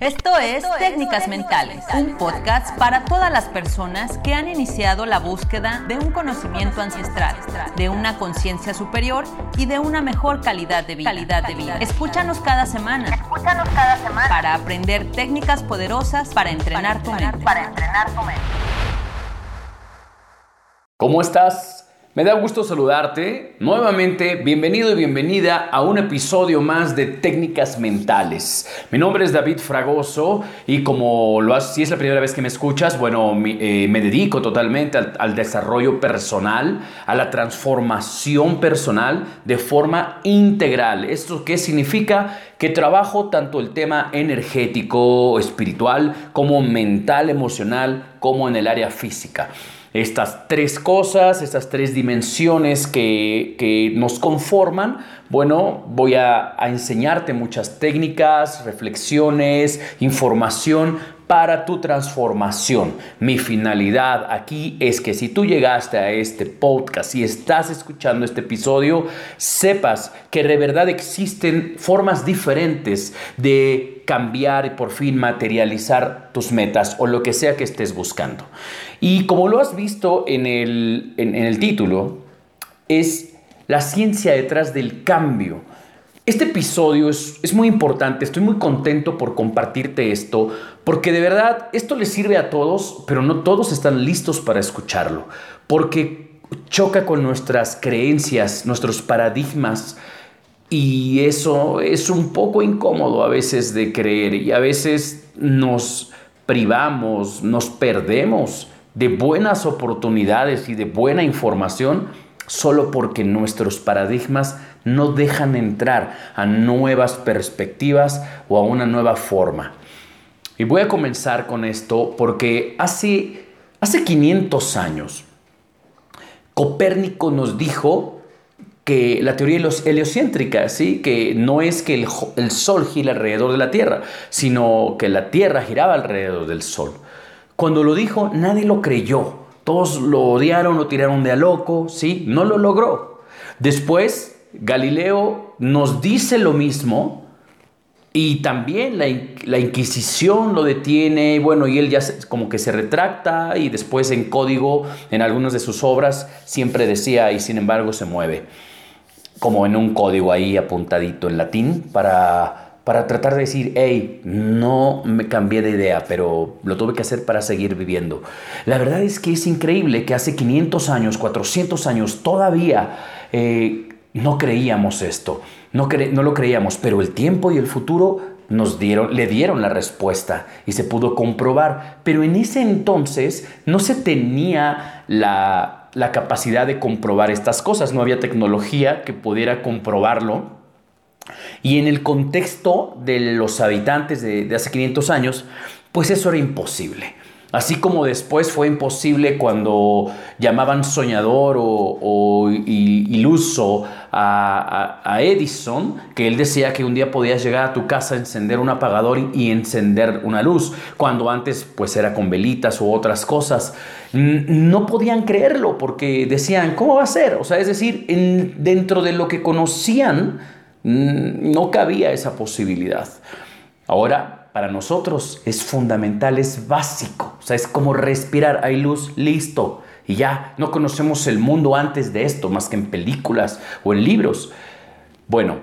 Esto es Técnicas Mentales, un podcast para todas las personas que han iniciado la búsqueda de un conocimiento ancestral, de una conciencia superior y de una mejor calidad de vida. Escúchanos cada semana. Escúchanos cada semana para aprender técnicas poderosas para entrenar tu mente. Para entrenar tu mente. ¿Cómo estás? Me da gusto saludarte. Nuevamente, bienvenido y bienvenida a un episodio más de Técnicas Mentales. Mi nombre es David Fragoso y como lo has, si es la primera vez que me escuchas, bueno, eh, me dedico totalmente al, al desarrollo personal, a la transformación personal de forma integral. ¿Esto qué significa? Que trabajo tanto el tema energético, espiritual, como mental, emocional, como en el área física estas tres cosas, estas tres dimensiones que, nos conforman, bueno, voy a, a enseñarte muchas técnicas, reflexiones, información para tu transformación. Mi finalidad aquí es que si tú llegaste a este podcast y estás escuchando este episodio, sepas que de verdad existen formas diferentes de cambiar y por fin materializar tus metas o lo que sea que estés buscando. Y como lo has visto en el, en el título, es la ciencia detrás del cambio. Este episodio es, muy importante, estoy muy contento por compartirte esto, porque de verdad esto le sirve a todos, pero no todos están listos para escucharlo, porque choca con nuestras creencias, nuestros paradigmas, y eso es un poco incómodo a veces de creer, y a veces nos privamos, nos perdemos de buenas oportunidades y de buena información solo porque nuestros paradigmas no dejan entrar a nuevas perspectivas o a una nueva forma. Y voy a comenzar con esto porque hace, hace 500 años Copérnico nos dijo que la teoría heliocéntrica, ¿sí? que no es que el, el Sol gira alrededor de la Tierra, sino que la Tierra giraba alrededor del Sol. Cuando lo dijo, nadie lo creyó. Todos lo odiaron, lo tiraron de a loco, ¿sí? No lo logró. Después Galileo nos dice lo mismo y también la, Inquisición lo detiene, bueno, y él ya como que se retracta y después en código, en algunas de sus obras, siempre decía y sin embargo se mueve, como en un código ahí apuntadito en latín para, para tratar de decir, hey, no me cambié de idea, pero lo tuve que hacer para seguir viviendo. La verdad es que es increíble que hace 500 años, 400 años, todavía... Eh, no creíamos esto, no, lo creíamos, pero el tiempo y el futuro nos dieron, le dieron la respuesta y se pudo comprobar. Pero en ese entonces no se tenía la capacidad de comprobar estas cosas, no había tecnología que pudiera comprobarlo. Y en el contexto de los habitantes de, hace 500 años, pues eso era imposible. Así como después fue imposible cuando llamaban soñador o, iluso a, Edison, que él decía que un día podías llegar a tu casa, encender un apagador y, encender una luz, cuando antes pues era con velitas u otras cosas. No podían creerlo porque decían, ¿cómo va a ser? O sea, es decir, dentro de lo que conocían, no cabía esa posibilidad. Ahora, para nosotros es fundamental, es básico. O sea, es como respirar, hay luz, listo. Y ya, no conocemos el mundo antes de esto, más que en películas o en libros. Bueno,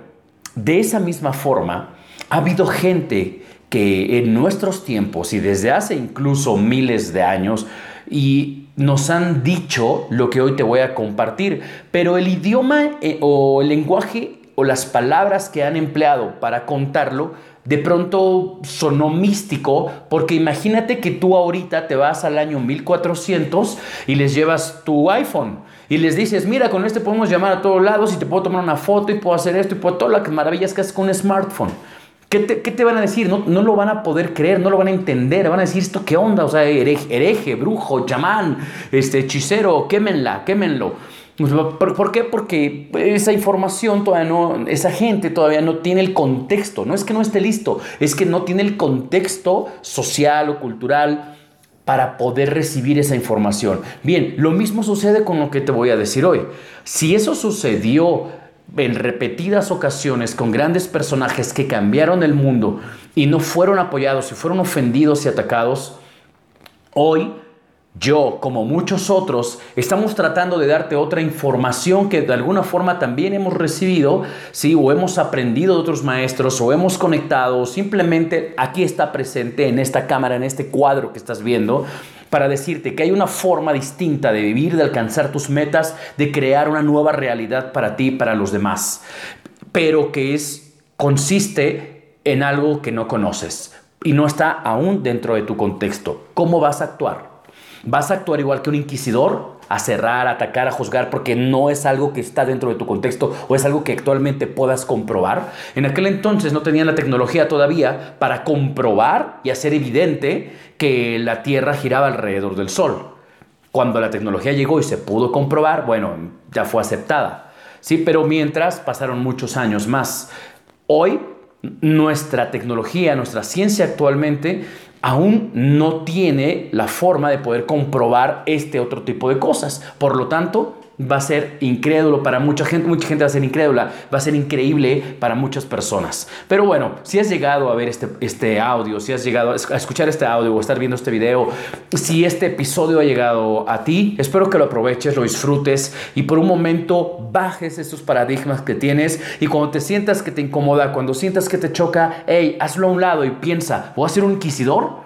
de esa misma forma, ha habido gente que en nuestros tiempos y desde hace incluso miles de años, y nos han dicho lo que hoy te voy a compartir, pero el idioma eh, o el lenguaje o las palabras que han empleado para contarlo de pronto sonó místico, porque imagínate que tú ahorita te vas al año 1400 y les llevas tu iPhone y les dices, mira, con este podemos llamar a todos lados y te puedo tomar una foto y puedo hacer esto y puedo todas las maravillas que haces con un smartphone. ¿Qué te, van a decir? No, no, lo van a poder creer, no lo van a entender, van a decir esto qué onda, o sea, hereje, hereje brujo, chamán, este, hechicero, quémenla, quémenlo. Pues, ¿Por, qué? Porque esa información todavía no, esa gente todavía no tiene el contexto. No es que no esté listo, es que no tiene el contexto social o cultural para poder recibir esa información. Bien, lo mismo sucede con lo que te voy a decir hoy. Si eso sucedió en repetidas ocasiones con grandes personajes que cambiaron el mundo y no fueron apoyados y fueron ofendidos y atacados, hoy yo, como muchos otros, estamos tratando de darte otra información que de alguna forma también hemos recibido, ¿sí? o hemos aprendido de otros maestros, o hemos conectado, o simplemente aquí está presente en esta cámara, en este cuadro que estás viendo, para decirte que hay una forma distinta de vivir, de alcanzar tus metas, de crear una nueva realidad para ti y para los demás, pero que es, consiste en algo que no conoces y no está aún dentro de tu contexto. ¿Cómo vas a actuar? ¿Vas a actuar igual que un inquisidor? A cerrar, a atacar, a juzgar, porque no es algo que está dentro de tu contexto o es algo que actualmente puedas comprobar. En aquel entonces no tenían la tecnología todavía para comprobar y hacer evidente que la Tierra giraba alrededor del Sol. Cuando la tecnología llegó y se pudo comprobar, bueno, ya fue aceptada. Sí, pero mientras pasaron muchos años más. Hoy nuestra tecnología, nuestra ciencia actualmente aún no tiene la forma de poder comprobar este otro tipo de cosas. Por lo tanto, va a ser incrédulo para mucha gente, mucha gente va a ser incrédula, va a ser increíble para muchas personas. Pero bueno, si has llegado a ver este, este audio, si has llegado a escuchar este audio o estar viendo este video, si este episodio ha llegado a ti, espero que lo aproveches, lo disfrutes y por un momento bajes estos paradigmas que tienes y cuando te sientas que te incomoda, cuando sientas que te choca, hey, hazlo a un lado y piensa, ¿voy a ser un inquisidor?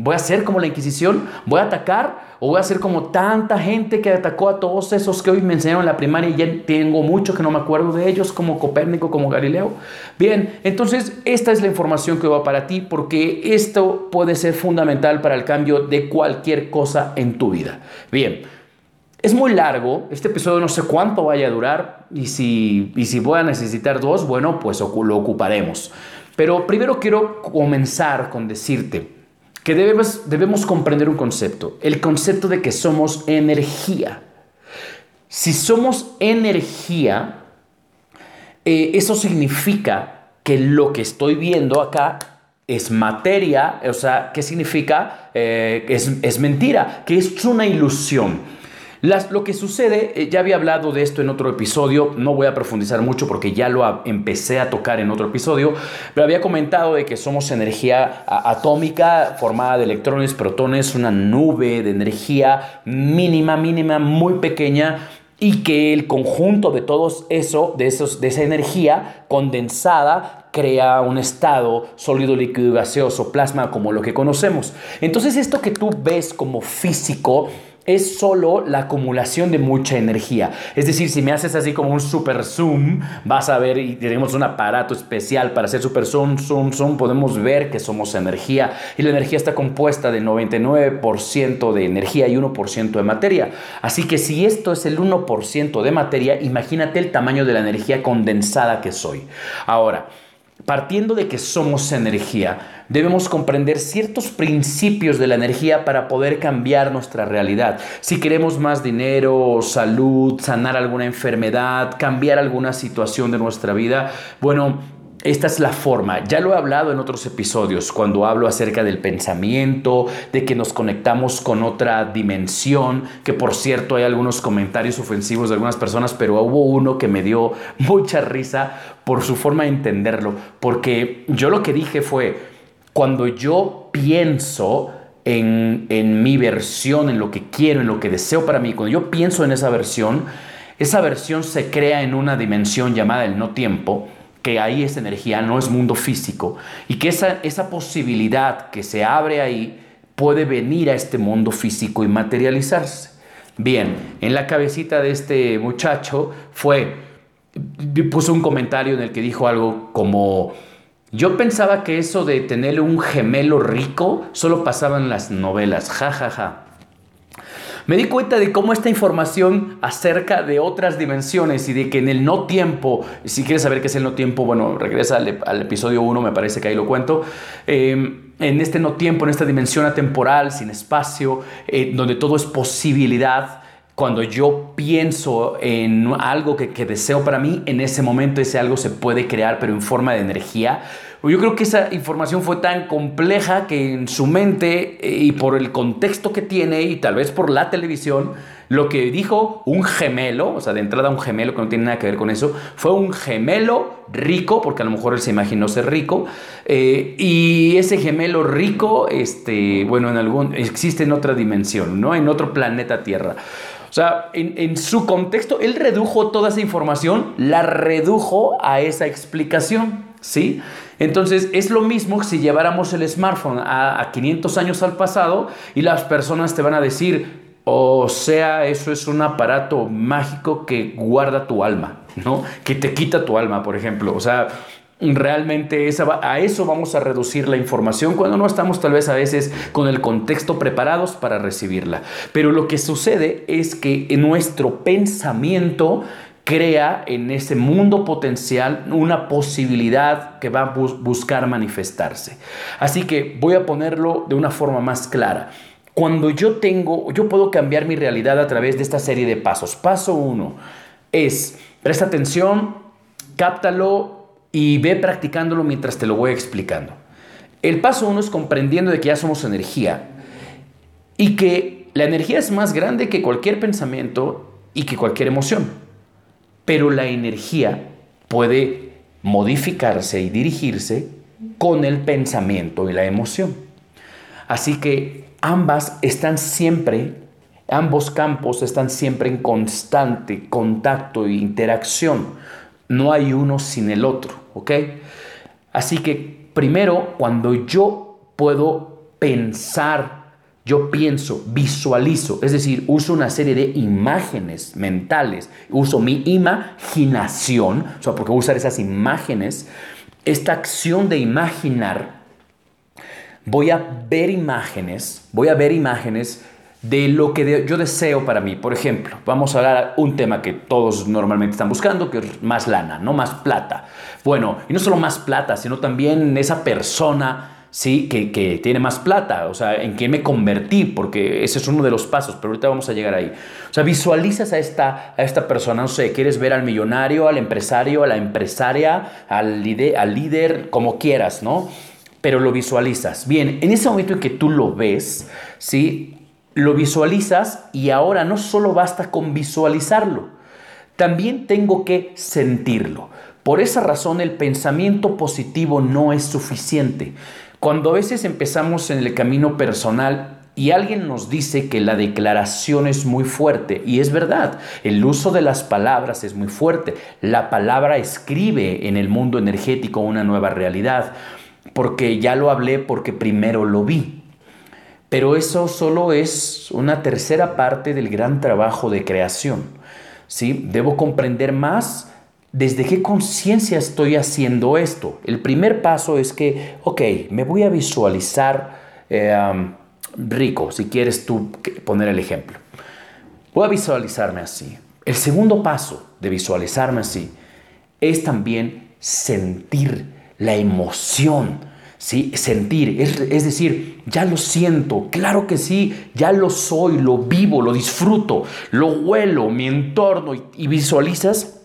¿Voy a ser como la Inquisición? ¿Voy a atacar? ¿O voy a ser como tanta gente que atacó a todos esos que hoy me enseñaron en la primaria y ya tengo mucho que no me acuerdo de ellos, como Copérnico, como Galileo? Bien, entonces esta es la información que va para ti porque esto puede ser fundamental para el cambio de cualquier cosa en tu vida. Bien, es muy largo, este episodio no sé cuánto vaya a durar y si, y si voy a necesitar dos, bueno, pues lo ocuparemos. Pero primero quiero comenzar con decirte, que debemos, debemos comprender un concepto, el concepto de que somos energía. Si somos energía, eh, eso significa que lo que estoy viendo acá es materia, o sea, ¿qué significa? Eh, es, es mentira, que es una ilusión lo que sucede, eh, ya había hablado de esto en otro episodio, no voy a profundizar mucho porque ya lo empecé a tocar en otro episodio, pero había comentado de que somos energía atómica formada de electrones, protones, una nube de energía mínima, mínima, muy pequeña y que el conjunto de todos eso, de, esos, de esa energía condensada crea un estado sólido, líquido, gaseoso, plasma como lo que conocemos. Entonces esto que tú ves como físico, es solo la acumulación de mucha energía. Es decir, si me haces así como un super zoom, vas a ver y tenemos un aparato especial para hacer super zoom, zoom, zoom, podemos ver que somos energía y la energía está compuesta de 99% de energía y 1% de materia. Así que si esto es el 1% de materia, imagínate el tamaño de la energía condensada que soy. Ahora, partiendo de que somos energía, debemos comprender ciertos principios de la energía para poder cambiar nuestra realidad. Si queremos más dinero, salud, sanar alguna enfermedad, cambiar alguna situación de nuestra vida, bueno, esta es la forma. Ya lo he hablado en otros episodios, cuando hablo acerca del pensamiento, de que nos conectamos con otra dimensión, que por cierto hay algunos comentarios ofensivos de algunas personas, pero hubo uno que me dio mucha risa por su forma de entenderlo, porque yo lo que dije fue, cuando yo pienso en, en mi versión, en lo que quiero, en lo que deseo para mí, cuando yo pienso en esa versión, esa versión se crea en una dimensión llamada el no tiempo, que ahí es energía, no es mundo físico, y que esa, esa posibilidad que se abre ahí puede venir a este mundo físico y materializarse. Bien, en la cabecita de este muchacho fue, puso un comentario en el que dijo algo como, yo pensaba que eso de tener un gemelo rico solo pasaba en las novelas, ja, ja, ja. Me di cuenta de cómo esta información acerca de otras dimensiones y de que en el no tiempo, si quieres saber qué es el no tiempo, bueno, regresa al, episodio 1, me parece que ahí lo cuento. Em, en este no tiempo, en esta dimensión atemporal, sin espacio, eh, donde todo es posibilidad, cuando yo pienso en algo que, que, deseo para mí, en ese momento ese algo se puede crear, pero en forma de energía. Yo creo que esa información fue tan compleja que en su mente eh, y por el contexto que tiene y tal vez por la televisión, lo que dijo un gemelo, o sea, de entrada un gemelo que no tiene nada que ver con eso, fue un gemelo rico, porque a lo mejor él se imaginó ser rico, eh, y ese gemelo rico, este, bueno, en algún, existe en otra dimensión, ¿no? En otro planeta Tierra. O sea, en, en, su contexto, él redujo toda esa información, la redujo a esa explicación, ¿sí? Entonces, es lo mismo si lleváramos el smartphone a, a 500 años al pasado y las personas te van a decir, o sea, eso es un aparato mágico que guarda tu alma, ¿no? Que te quita tu alma, por ejemplo. O sea, realmente a eso vamos a reducir la información cuando no estamos tal vez a veces con el contexto preparados para recibirla. Pero lo que sucede es que nuestro pensamiento crea en ese mundo potencial una posibilidad que va a buscar manifestarse. Así que voy a ponerlo de una forma más clara. Cuando yo tengo, yo puedo cambiar mi realidad a través de esta serie de pasos. Paso uno es, presta atención, cáptalo y ve practicándolo mientras te lo voy explicando. El paso uno es comprendiendo de que ya somos energía y que la energía es más grande que cualquier pensamiento y que cualquier emoción. Pero la energía puede modificarse y dirigirse con el pensamiento y la emoción. Así que ambas están siempre, ambos campos están siempre en constante contacto e interacción. No hay uno sin el otro, ¿ok? Así que primero, cuando yo puedo pensar, yo pienso, visualizo, es decir, uso una serie de imágenes mentales, uso mi imaginación, o sea, porque usar esas imágenes, esta acción de imaginar voy a ver imágenes, voy a ver imágenes de lo que yo deseo para mí. Por ejemplo, vamos a hablar un tema que todos normalmente están buscando, que es más lana, no más plata. Bueno, y no solo más plata, sino también esa persona ¿sí? Que, que, tiene más plata, o sea, en qué me convertí, porque ese es uno de los pasos, pero ahorita vamos a llegar ahí. O sea, visualizas a esta, a esta persona, no sé, quieres ver al millonario, al empresario, a la empresaria, al, al líder, como quieras, ¿no? pero lo visualizas. Bien, en ese momento en que tú lo ves, ¿sí? Lo visualizas y ahora no solo basta con visualizarlo, también tengo que sentirlo. Por esa razón el pensamiento positivo no es suficiente. Cuando a veces empezamos en el camino personal y alguien nos dice que la declaración es muy fuerte, y es verdad, el uso de las palabras es muy fuerte, la palabra escribe en el mundo energético una nueva realidad, porque ya lo hablé porque primero lo vi. Pero eso solo es una tercera parte del gran trabajo de creación. ¿sí? Debo comprender más desde qué conciencia estoy haciendo esto. El primer paso es que, ok, me voy a visualizar eh, rico, si quieres tú poner el ejemplo. Voy a visualizarme así. El segundo paso de visualizarme así es también sentir la emoción, ¿sí? sentir, es, decir, ya lo siento, claro que sí, ya lo soy, lo vivo, lo disfruto, lo huelo, mi entorno y, visualizas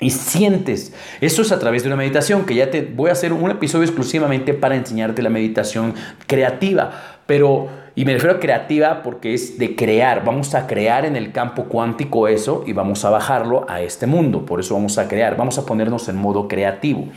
y sientes. Eso es a través de una meditación, que ya te voy a hacer un episodio exclusivamente para enseñarte la meditación creativa. Pero, y me refiero a creativa porque es de crear. Vamos a crear en el campo cuántico eso y vamos a bajarlo a este mundo. Por eso vamos a crear. Vamos a ponernos en modo creativo.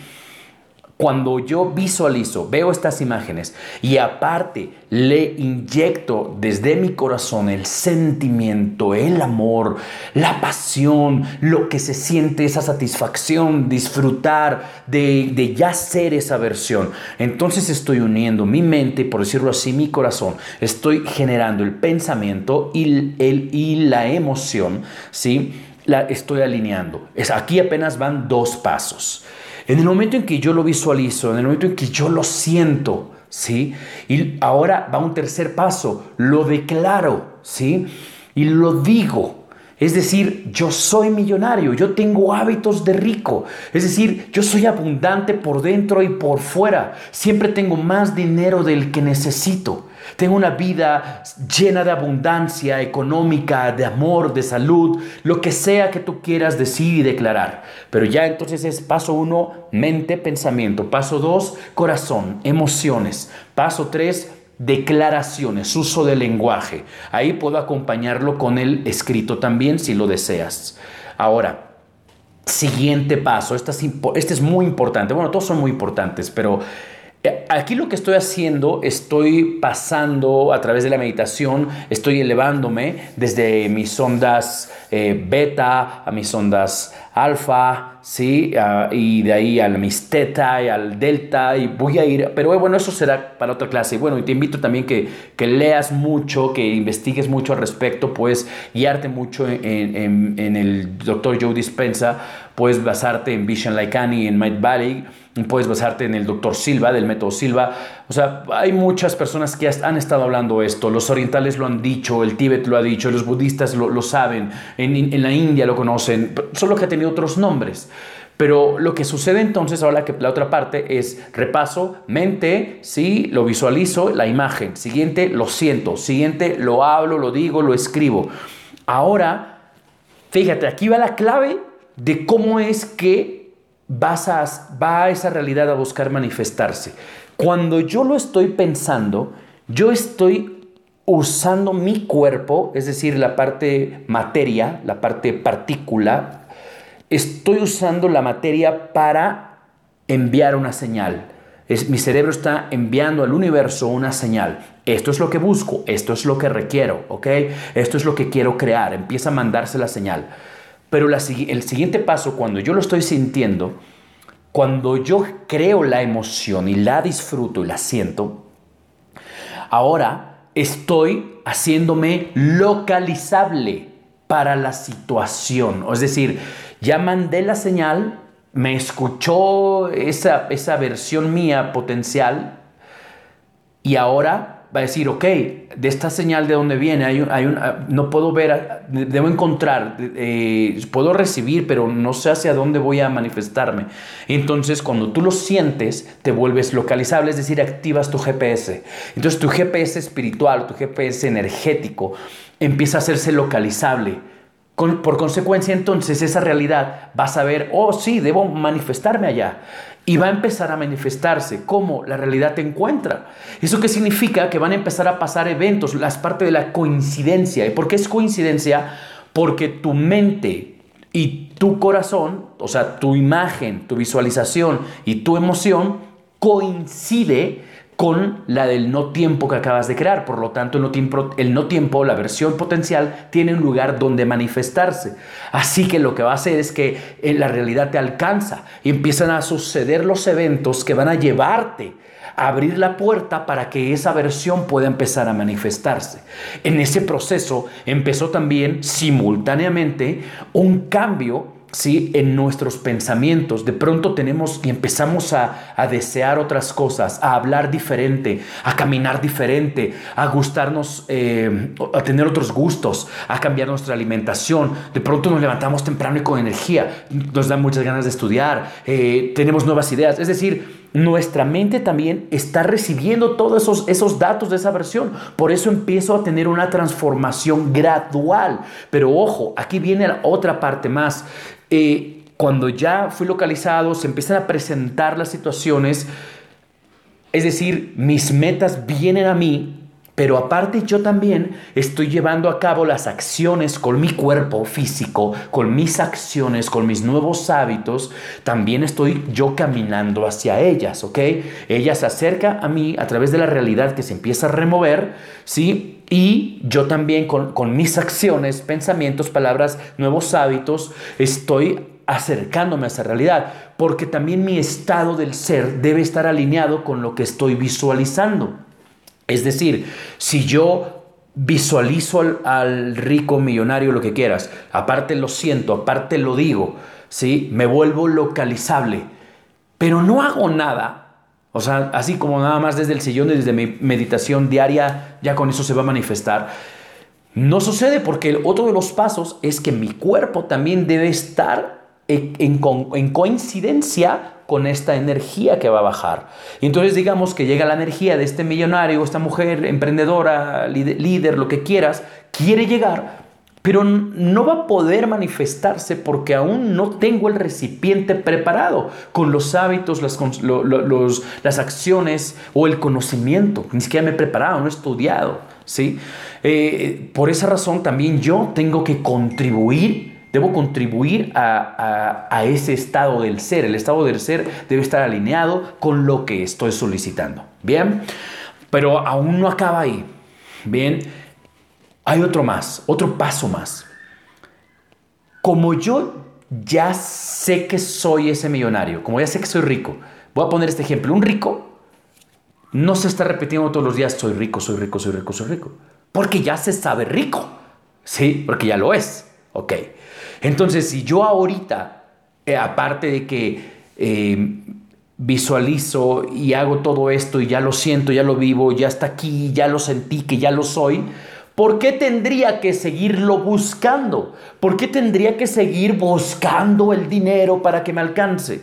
Cuando yo visualizo, veo estas imágenes y aparte le inyecto desde mi corazón el sentimiento, el amor, la pasión, lo que se siente, esa satisfacción, disfrutar de, ya ser esa versión, entonces estoy uniendo mi mente, por decirlo así, mi corazón, estoy generando el pensamiento y, el, y la emoción, ¿sí? La estoy alineando. Es, aquí apenas van dos pasos. En el momento en que yo lo visualizo, en el momento en que yo lo siento, ¿sí? Y ahora va un tercer paso, lo declaro, ¿sí? Y lo digo. Es decir, yo soy millonario, yo tengo hábitos de rico. Es decir, yo soy abundante por dentro y por fuera. Siempre tengo más dinero del que necesito. Tengo una vida llena de abundancia económica, de amor, de salud, lo que sea que tú quieras decir y declarar. Pero ya entonces es paso uno, mente, pensamiento. Paso dos, corazón, emociones. Paso tres, declaraciones, uso del lenguaje. Ahí puedo acompañarlo con el escrito también si lo deseas. Ahora, siguiente paso, este es, este es muy importante. Bueno, todos son muy importantes, pero Aquí lo que estoy haciendo, estoy pasando a través de la meditación, estoy elevándome desde mis ondas eh, beta a mis ondas alfa, ¿sí? Ah, y de ahí al mis teta y al delta y voy a ir, pero bueno, eso será para otra clase. Bueno, y te invito también que, que leas mucho, que investigues mucho al respecto, puedes guiarte mucho en, el doctor Joe Dispensa, puedes basarte en Vision Laikani, en Might Valley puedes basarte en el doctor Silva, del método Silva. O sea, hay muchas personas que han estado hablando esto. Los orientales lo han dicho, el Tíbet lo ha dicho, los budistas lo, saben, en, la India lo conocen, solo que ha tenido otros nombres. Pero lo que sucede entonces, ahora que la otra parte es repaso, mente, sí, lo visualizo, la imagen. Siguiente, lo siento. Siguiente, lo hablo, lo digo, lo escribo. Ahora, fíjate, aquí va la clave de cómo es que vas a, va a esa realidad a buscar manifestarse. Cuando yo lo estoy pensando, yo estoy usando mi cuerpo, es decir, la parte materia, la parte partícula, estoy usando la materia para enviar una señal. Es, mi cerebro está enviando al universo una señal. Esto es lo que busco, esto es lo que requiero, ¿ok? Esto es lo que quiero crear. Empieza a mandarse la señal. Pero el siguiente paso, cuando yo lo estoy sintiendo, cuando yo creo la emoción y la disfruto y la siento, ahora estoy haciéndome localizable para la situación. Es decir, ya mandé la señal, me escuchó esa, esa versión mía potencial y ahora va a decir, ok, de esta señal de dónde viene, hay hay un, ah, no puedo ver, debo encontrar, eh, puedo recibir, pero no sé hacia dónde voy a manifestarme. Entonces, cuando tú lo sientes, te vuelves localizable, es decir, activas tu GPS. Entonces, tu GPS espiritual, tu GPS energético, empieza a hacerse localizable. Por consecuencia, entonces, esa realidad vas a ver, oh, sí, debo manifestarme allá y va a empezar a manifestarse como la realidad te encuentra. ¿Eso qué significa? Que van a empezar a pasar eventos, las partes de la coincidencia. ¿Y por qué es coincidencia? Porque tu mente y tu corazón, o sea, tu imagen, tu visualización y tu emoción coincide con la del no tiempo que acabas de crear. Por lo tanto, el no tiempo, la versión potencial, tiene un lugar donde manifestarse. Así que lo que va a hacer es que en la realidad te alcanza y empiezan a suceder los eventos que van a llevarte a abrir la puerta para que esa versión pueda empezar a manifestarse. En ese proceso empezó también simultáneamente un cambio ¿sí? en nuestros pensamientos. De pronto tenemos y empezamos a, desear otras cosas, a hablar diferente, a caminar diferente, a gustarnos, eh, a tener otros gustos, a cambiar nuestra alimentación. De pronto nos levantamos temprano y con energía, nos dan muchas ganas de estudiar, eh, tenemos nuevas ideas. Es decir, nuestra mente también está recibiendo todos esos, esos datos de esa versión. Por eso empiezo a tener una transformación gradual. Pero ojo, aquí viene la otra parte más. Eh, cuando ya fui localizado, se empiezan a presentar las situaciones, es decir, mis metas vienen a mí pero aparte yo también estoy llevando a cabo las acciones con mi cuerpo físico, con mis acciones, con mis nuevos hábitos, también estoy yo caminando hacia ellas, ¿ok? Ella se acerca a mí a través de la realidad que se empieza a remover, ¿sí? Y yo también con, con mis acciones, pensamientos, palabras, nuevos hábitos, estoy acercándome a esa realidad, porque también mi estado del ser debe estar alineado con lo que estoy visualizando. Es decir, si yo visualizo al, rico millonario, lo que quieras, aparte lo siento, aparte lo digo, ¿sí? me vuelvo localizable, pero no hago nada. O sea, así como nada más desde el sillón, desde mi meditación diaria, ya con eso se va a manifestar. No sucede porque otro de los pasos es que mi cuerpo también debe estar en, en coincidencia con esta energía que va a bajar. Y entonces digamos que llega la energía de este millonario, esta mujer emprendedora, líder, lo que quieras, quiere llegar, pero no va a poder manifestarse porque aún no tengo el recipiente preparado con los hábitos, las, las acciones o el conocimiento. Ni siquiera me he preparado, no he estudiado. ¿sí? Eh, por esa razón también yo tengo que contribuir Debo contribuir a, a, ese estado del ser. El estado del ser debe estar alineado con lo que estoy solicitando. Bien, pero aún no acaba ahí. Bien, hay otro más, otro paso más. Como yo ya sé que soy ese millonario, como ya sé que soy rico, voy a poner este ejemplo. Un rico no se está repitiendo todos los días, soy rico, soy rico, soy rico, soy rico. Porque ya se sabe rico. Sí, porque ya lo es. Ok. Entonces, si yo ahorita, eh, aparte de que eh, visualizo y hago todo esto y ya lo siento, ya lo vivo, ya está aquí, ya lo sentí, que ya lo soy, ¿por qué tendría que seguirlo buscando? ¿Por qué tendría que seguir buscando el dinero para que me alcance?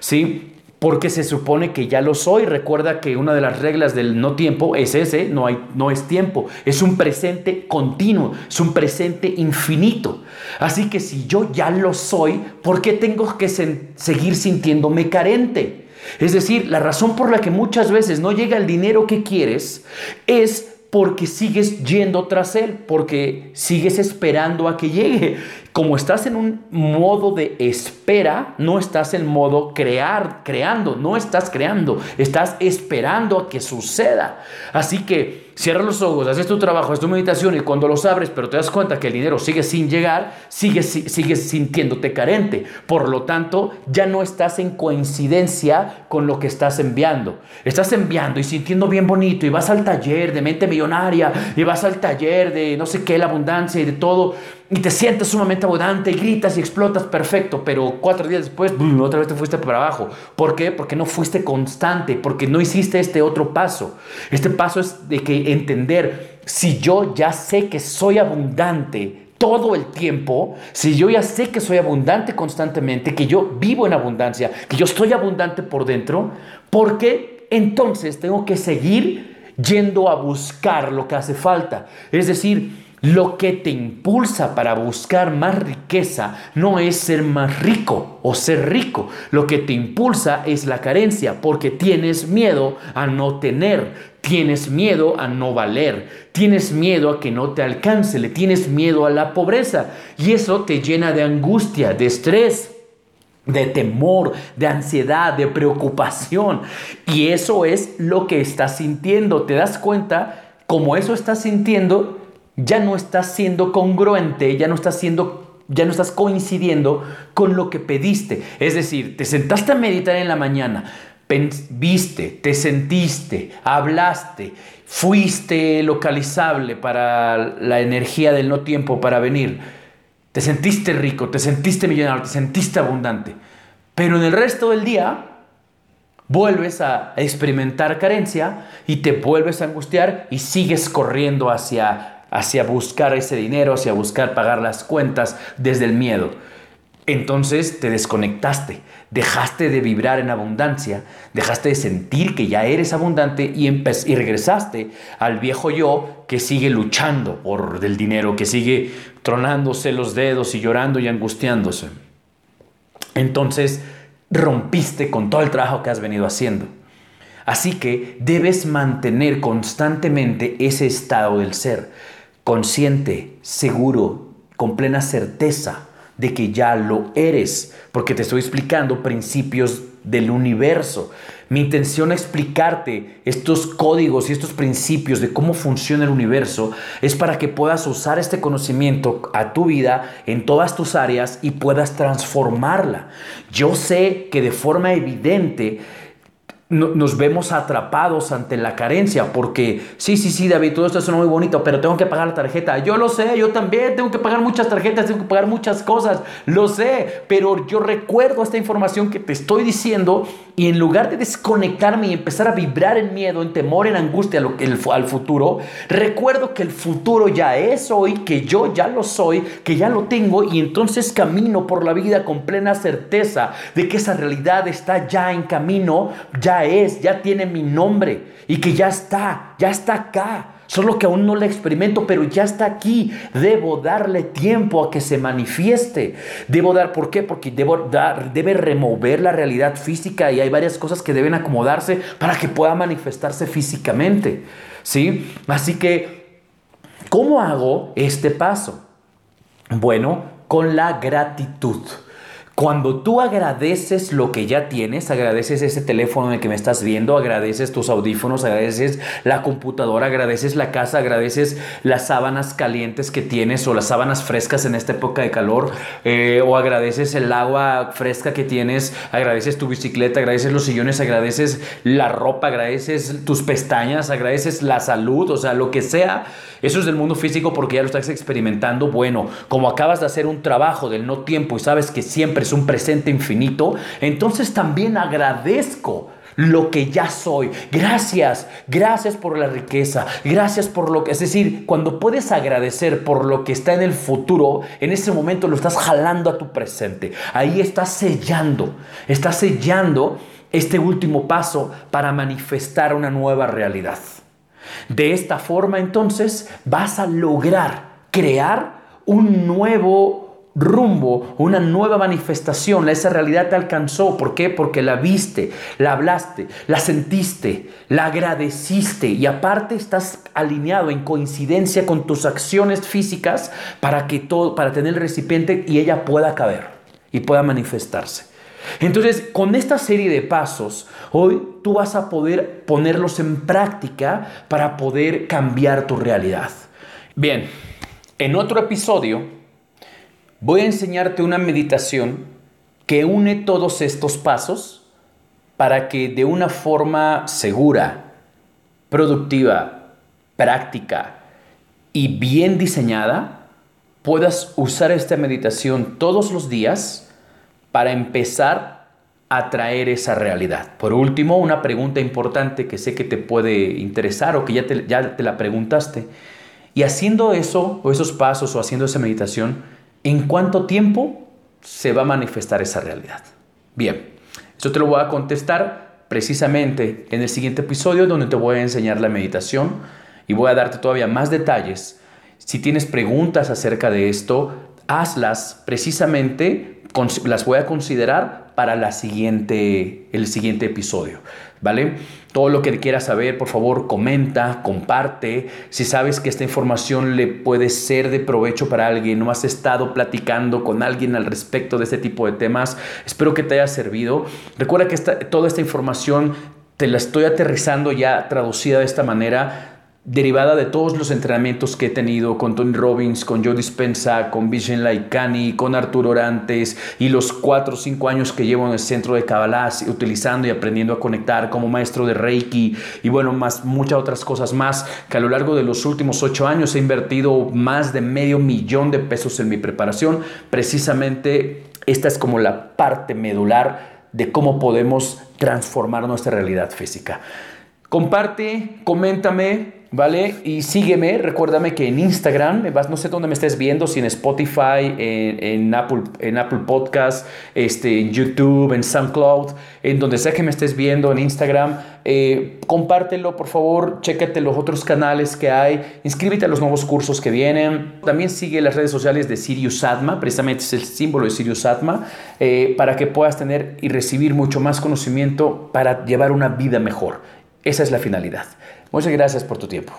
¿Sí? Porque se supone que ya lo soy. Recuerda que una de las reglas del no tiempo es ese, no, hay, no es tiempo, es un presente continuo, es un presente infinito. Así que si yo ya lo soy, ¿por qué tengo que seguir sintiéndome carente? Es decir, la razón por la que muchas veces no llega el dinero que quieres es porque sigues yendo tras él, porque sigues esperando a que llegue. Como estás en un modo de espera, no estás en modo crear, creando, no estás creando, estás esperando a que suceda. Así que Cierra los ojos, haces tu trabajo, haces tu meditación y cuando los abres, pero te das cuenta que el dinero sigue sin llegar, sigues, sigues sintiéndote carente. Por lo tanto, ya no estás en coincidencia con lo que estás enviando. Estás enviando y sintiendo bien bonito y vas al taller de mente millonaria y vas al taller de no sé qué, la abundancia y de todo y te sientes sumamente abundante y gritas y explotas perfecto, pero cuatro días después, otra vez te fuiste para abajo. ¿Por qué? Porque no fuiste constante, porque no hiciste este otro paso. Este paso es de que entender, si yo ya sé que soy abundante todo el tiempo, si yo ya sé que soy abundante constantemente, que yo vivo en abundancia, que yo estoy abundante por dentro, ¿por qué entonces tengo que seguir yendo a buscar lo que hace falta? Es decir, lo que te impulsa para buscar más riqueza no es ser más rico o ser rico. Lo que te impulsa es la carencia porque tienes miedo a no tener. Tienes miedo a no valer, tienes miedo a que no te alcance, le tienes miedo a la pobreza y eso te llena de angustia, de estrés, de temor, de ansiedad, de preocupación. Y eso es lo que estás sintiendo. ¿Te das cuenta? Como eso estás sintiendo, ya no estás siendo congruente, ya no estás siendo ya no estás coincidiendo con lo que pediste. Es decir, te sentaste a meditar en la mañana, viste, te sentiste, hablaste, fuiste localizable para la energía del no tiempo para venir. Te sentiste rico, te sentiste millonario, te sentiste abundante. Pero en el resto del día vuelves a experimentar carencia y te vuelves a angustiar y sigues corriendo hacia hacia buscar ese dinero, hacia buscar pagar las cuentas desde el miedo. Entonces te desconectaste, dejaste de vibrar en abundancia, dejaste de sentir que ya eres abundante y, y regresaste al viejo yo que sigue luchando por el dinero, que sigue tronándose los dedos y llorando y angustiándose. Entonces rompiste con todo el trabajo que has venido haciendo. Así que debes mantener constantemente ese estado del ser consciente, seguro, con plena certeza de que ya lo eres, porque te estoy explicando principios del universo. Mi intención es explicarte estos códigos y estos principios de cómo funciona el universo es para que puedas usar este conocimiento a tu vida en todas tus áreas y puedas transformarla. Yo sé que de forma evidente nos vemos atrapados ante la carencia porque sí, sí, sí, David, todo esto suena muy bonito, pero tengo que pagar la tarjeta. Yo lo sé, yo también tengo que pagar muchas tarjetas, tengo que pagar muchas cosas, lo sé, pero yo recuerdo esta información que te estoy diciendo y en lugar de desconectarme y empezar a vibrar en miedo, en temor, en angustia al futuro, recuerdo que el futuro ya es hoy, que yo ya lo soy, que ya lo tengo y entonces camino por la vida con plena certeza de que esa realidad está ya en camino, ya es, ya tiene mi nombre y que ya está, ya está acá. Solo que aún no la experimento, pero ya está aquí. Debo darle tiempo a que se manifieste. Debo dar, ¿por qué? Porque debo dar, debe remover la realidad física y hay varias cosas que deben acomodarse para que pueda manifestarse físicamente. ¿Sí? Así que, ¿cómo hago este paso? Bueno, con la gratitud. Cuando tú agradeces lo que ya tienes, agradeces ese teléfono en el que me estás viendo, agradeces tus audífonos, agradeces la computadora, agradeces la casa, agradeces las sábanas calientes que tienes o las sábanas frescas en esta época de calor, eh, o agradeces el agua fresca que tienes, agradeces tu bicicleta, agradeces los sillones, agradeces la ropa, agradeces tus pestañas, agradeces la salud, o sea, lo que sea. Eso es del mundo físico porque ya lo estás experimentando. Bueno, como acabas de hacer un trabajo del no tiempo y sabes que siempre es un presente infinito, entonces también agradezco lo que ya soy. Gracias, gracias por la riqueza, gracias por lo que... Es decir, cuando puedes agradecer por lo que está en el futuro, en ese momento lo estás jalando a tu presente. Ahí estás sellando, estás sellando este último paso para manifestar una nueva realidad. De esta forma entonces vas a lograr crear un nuevo rumbo, una nueva manifestación. Esa realidad te alcanzó. ¿Por qué? Porque la viste, la hablaste, la sentiste, la agradeciste y aparte estás alineado en coincidencia con tus acciones físicas para que todo, para tener el recipiente y ella pueda caber y pueda manifestarse. Entonces, con esta serie de pasos, hoy tú vas a poder ponerlos en práctica para poder cambiar tu realidad. Bien, en otro episodio voy a enseñarte una meditación que une todos estos pasos para que de una forma segura, productiva, práctica y bien diseñada puedas usar esta meditación todos los días para empezar a traer esa realidad. Por último, una pregunta importante que sé que te puede interesar o que ya te, ya te la preguntaste. Y haciendo eso, o esos pasos, o haciendo esa meditación, ¿en cuánto tiempo se va a manifestar esa realidad? Bien, eso te lo voy a contestar precisamente en el siguiente episodio donde te voy a enseñar la meditación y voy a darte todavía más detalles. Si tienes preguntas acerca de esto, hazlas precisamente, las voy a considerar para la siguiente, el siguiente episodio. ¿Vale? Todo lo que quieras saber, por favor, comenta, comparte. Si sabes que esta información le puede ser de provecho para alguien, no has estado platicando con alguien al respecto de este tipo de temas, espero que te haya servido. Recuerda que toda esta información te la estoy aterrizando ya traducida de esta manera derivada de todos los entrenamientos que he tenido con Tony Robbins, con Joe Dispensa, con Vision Laikani, con Arturo Orantes y los cuatro o cinco años que llevo en el centro de Kabbalah utilizando y aprendiendo a conectar como maestro de Reiki y bueno, más muchas otras cosas más que a lo largo de los últimos ocho años he invertido más de medio millón de pesos en mi preparación. Precisamente esta es como la parte medular de cómo podemos transformar nuestra realidad física. Comparte, coméntame, ¿vale? Y sígueme, recuérdame que en Instagram, no sé dónde me estés viendo, si en Spotify, en, Apple, en Apple Podcast, este, en YouTube, en SoundCloud, en donde sea que me estés viendo, en Instagram, eh, compártelo, por favor, chécate los otros canales que hay, inscríbete a los nuevos cursos que vienen. También sigue las redes sociales de Sirius Atma, precisamente es el símbolo de Sirius Atma, eh, para que puedas tener y recibir mucho más conocimiento para llevar una vida mejor. Esa es la finalidad. Muchas gracias por tu tiempo.